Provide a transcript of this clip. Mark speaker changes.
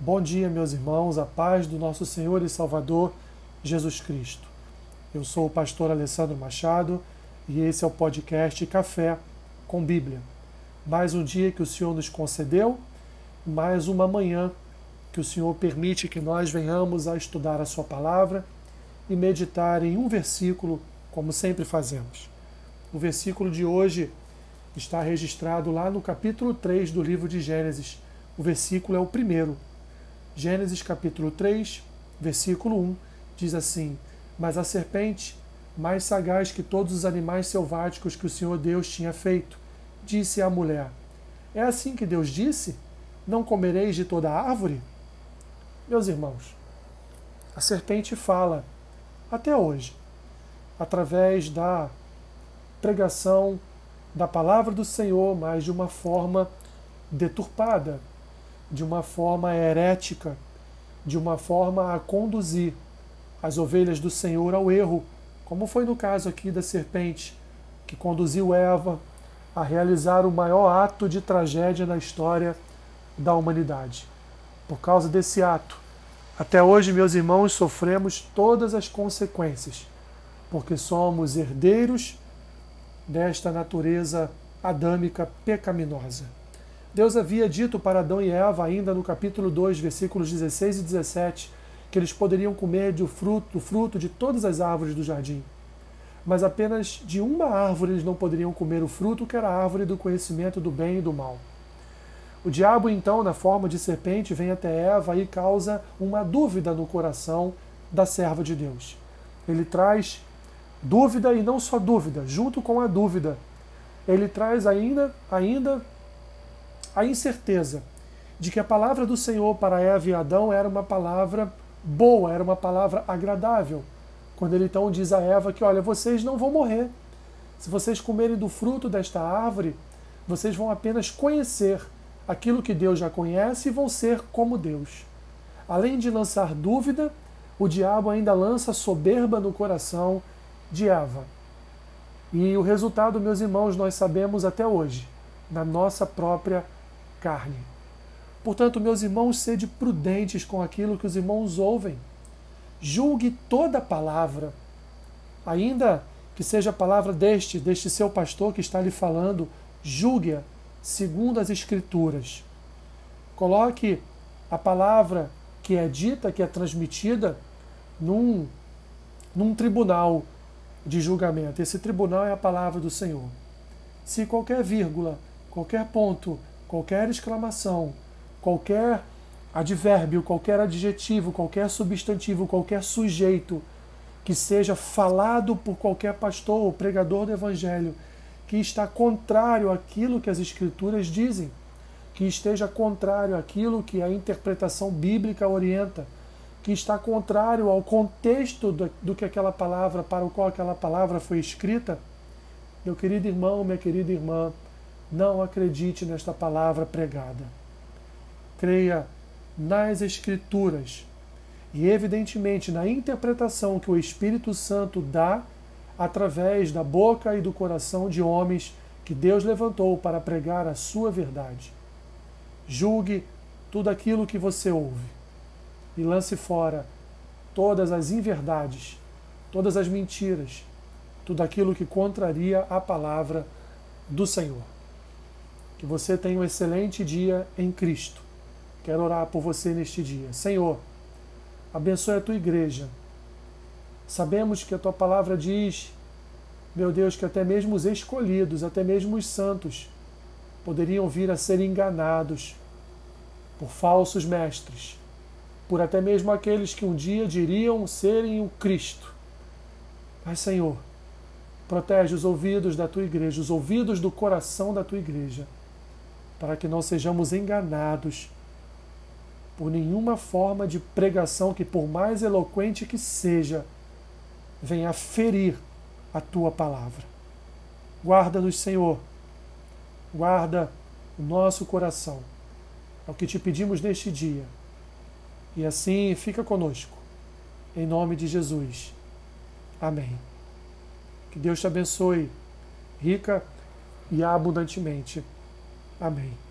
Speaker 1: Bom dia, meus irmãos, a paz do nosso Senhor e Salvador Jesus Cristo. Eu sou o pastor Alessandro Machado e esse é o podcast Café com Bíblia. Mais um dia que o Senhor nos concedeu, mais uma manhã que o Senhor permite que nós venhamos a estudar a Sua palavra e meditar em um versículo, como sempre fazemos. O versículo de hoje está registrado lá no capítulo 3 do livro de Gênesis. O versículo é o primeiro. Gênesis capítulo 3, versículo 1, diz assim: Mas a serpente, mais sagaz que todos os animais selváticos que o Senhor Deus tinha feito, disse à mulher: É assim que Deus disse? Não comereis de toda árvore? Meus irmãos, a serpente fala até hoje, através da pregação da palavra do Senhor, mas de uma forma deturpada, de uma forma herética, de uma forma a conduzir as ovelhas do Senhor ao erro, como foi no caso aqui da serpente, que conduziu Eva a realizar o maior ato de tragédia na história da humanidade. Por causa desse ato, até hoje, meus irmãos, sofremos todas as consequências, porque somos herdeiros desta natureza adâmica pecaminosa. Deus havia dito para Adão e Eva, ainda no capítulo 2, versículos 16 e 17, que eles poderiam comer do fruto, do fruto de todas as árvores do jardim. Mas apenas de uma árvore eles não poderiam comer o fruto, que era a árvore do conhecimento do bem e do mal. O diabo, então, na forma de serpente, vem até Eva e causa uma dúvida no coração da serva de Deus. Ele traz Dúvida e não só dúvida, junto com a dúvida, ele traz ainda, ainda a incerteza de que a palavra do Senhor para Eva e Adão era uma palavra boa, era uma palavra agradável. Quando ele então diz a Eva que, olha, vocês não vão morrer. Se vocês comerem do fruto desta árvore, vocês vão apenas conhecer aquilo que Deus já conhece e vão ser como Deus. Além de lançar dúvida, o diabo ainda lança soberba no coração de Eva. E o resultado, meus irmãos, nós sabemos até hoje, na nossa própria carne. Portanto, meus irmãos, sede prudentes com aquilo que os irmãos ouvem. Julgue toda palavra, ainda que seja a palavra deste, deste seu pastor que está lhe falando, julgue-a segundo as Escrituras. Coloque a palavra que é dita, que é transmitida, num, num tribunal de julgamento. Esse tribunal é a palavra do Senhor. Se qualquer vírgula, qualquer ponto, qualquer exclamação, qualquer advérbio, qualquer adjetivo, qualquer substantivo, qualquer sujeito que seja falado por qualquer pastor ou pregador do evangelho que está contrário àquilo que as escrituras dizem, que esteja contrário àquilo que a interpretação bíblica orienta, que está contrário ao contexto do, que aquela palavra, para o qual aquela palavra foi escrita, meu querido irmão, minha querida irmã, não acredite nesta palavra pregada. Creia nas Escrituras e, evidentemente, na interpretação que o Espírito Santo dá através da boca e do coração de homens que Deus levantou para pregar a sua verdade. Julgue tudo aquilo que você ouve e lance fora todas as inverdades, todas as mentiras, tudo aquilo que contraria a palavra do Senhor. Que você tenha um excelente dia em Cristo. Quero orar por você neste dia. Senhor, abençoe a tua igreja. Sabemos que a tua palavra diz, meu Deus, que até mesmo os escolhidos, até mesmo os santos, poderiam vir a ser enganados por falsos mestres por até mesmo aqueles que um dia diriam serem o Cristo. Mas, Senhor, protege os ouvidos da tua igreja, os ouvidos do coração da tua igreja, para que não sejamos enganados por nenhuma forma de pregação que, por mais eloquente que seja, venha ferir a tua palavra. Guarda-nos, Senhor. Guarda o nosso coração. É o que te pedimos neste dia e assim fica conosco. Em nome de Jesus. Amém. Que Deus te abençoe rica e abundantemente. Amém.